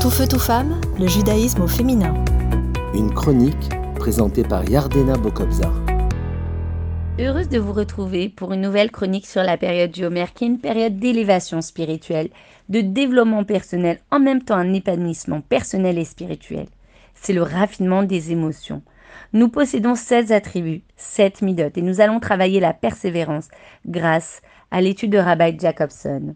Tout feu, tout femme, le judaïsme au féminin. Une chronique présentée par Yardena Bokobzar. Heureuse de vous retrouver pour une nouvelle chronique sur la période du Homer, qui est une période d'élévation spirituelle, de développement personnel, en même temps un épanouissement personnel et spirituel. C'est le raffinement des émotions. Nous possédons 16 attributs, 7 midotes, et nous allons travailler la persévérance grâce à l'étude de Rabbi Jacobson.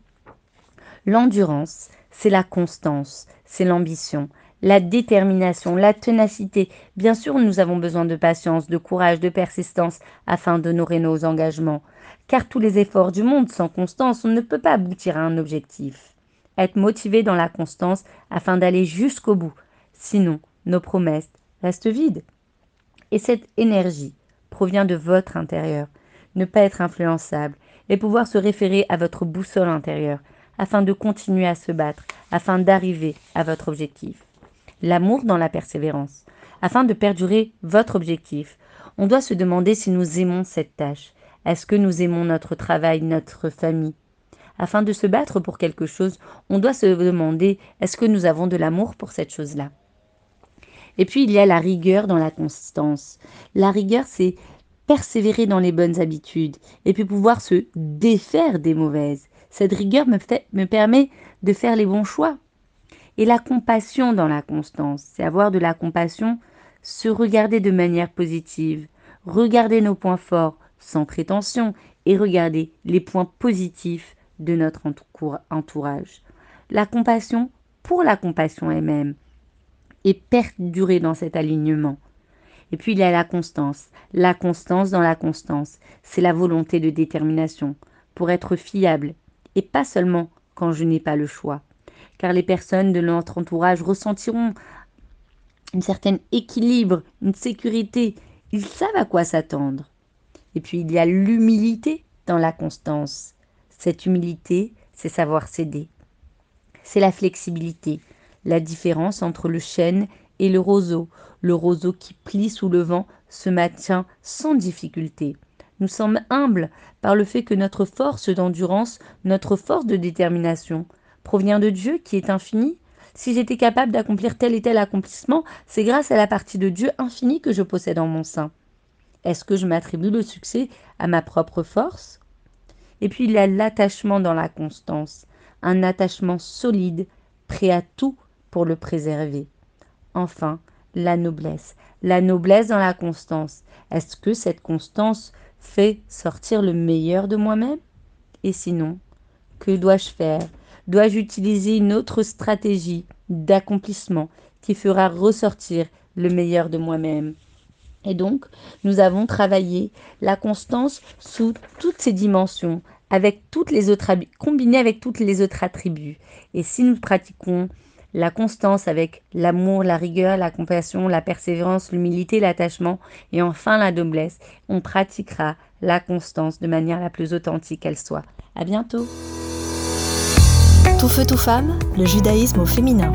L'endurance, c'est la constance, c'est l'ambition, la détermination, la ténacité. Bien sûr, nous avons besoin de patience, de courage, de persistance afin d'honorer nos engagements. Car tous les efforts du monde sans constance, on ne peut pas aboutir à un objectif. Être motivé dans la constance afin d'aller jusqu'au bout. Sinon, nos promesses restent vides. Et cette énergie provient de votre intérieur. Ne pas être influençable et pouvoir se référer à votre boussole intérieure afin de continuer à se battre, afin d'arriver à votre objectif. L'amour dans la persévérance. Afin de perdurer votre objectif, on doit se demander si nous aimons cette tâche. Est-ce que nous aimons notre travail, notre famille? Afin de se battre pour quelque chose, on doit se demander est-ce que nous avons de l'amour pour cette chose-là? Et puis il y a la rigueur dans la constance. La rigueur, c'est persévérer dans les bonnes habitudes et puis pouvoir se défaire des mauvaises. Cette rigueur me, permet de faire les bons choix. Et la compassion dans la constance, c'est avoir de la compassion, se regarder de manière positive, regarder nos points forts sans prétention et regarder les points positifs de notre entourage. La compassion pour la compassion elle-même et perdurer dans cet alignement. Et puis il y a la constance. La constance dans la constance, c'est la volonté de détermination pour être fiable et pas seulement quand je n'ai pas le choix. Car les personnes de notre entourage ressentiront un certain équilibre, une sécurité. Ils savent à quoi s'attendre. Et puis il y a l'humilité dans la constance. Cette humilité, c'est savoir céder. C'est la flexibilité, la différence entre le chêne et le roseau. Le roseau qui plie sous le vent se maintient sans difficulté. Nous sommes humbles par le fait que notre force d'endurance, notre force de détermination provient de Dieu qui est infini. Si j'étais capable d'accomplir tel et tel accomplissement, c'est grâce à la partie de Dieu infini que je possède en mon sein. Est-ce que je m'attribue le succès à ma propre force? Et puis il y a l'attachement dans la constance, un attachement solide, prêt à tout pour le préserver. Enfin, la noblesse, la noblesse dans la constance. Est-ce que cette constance fait sortir le meilleur de moi-même? Et sinon, que dois-je faire? Dois-je utiliser une autre stratégie d'accomplissement qui fera ressortir le meilleur de moi-même? Et donc, nous avons travaillé la constance sous toutes ses dimensions, avec toutes les autres avec toutes les autres attributs. Et si nous pratiquons la constance avec l'amour, la rigueur, la compassion, la persévérance, l'humilité, l'attachement et enfin la noblesse. On pratiquera la constance de manière la plus authentique qu'elle soit. À bientôt. Tout feu, tout femme, le judaïsme au féminin.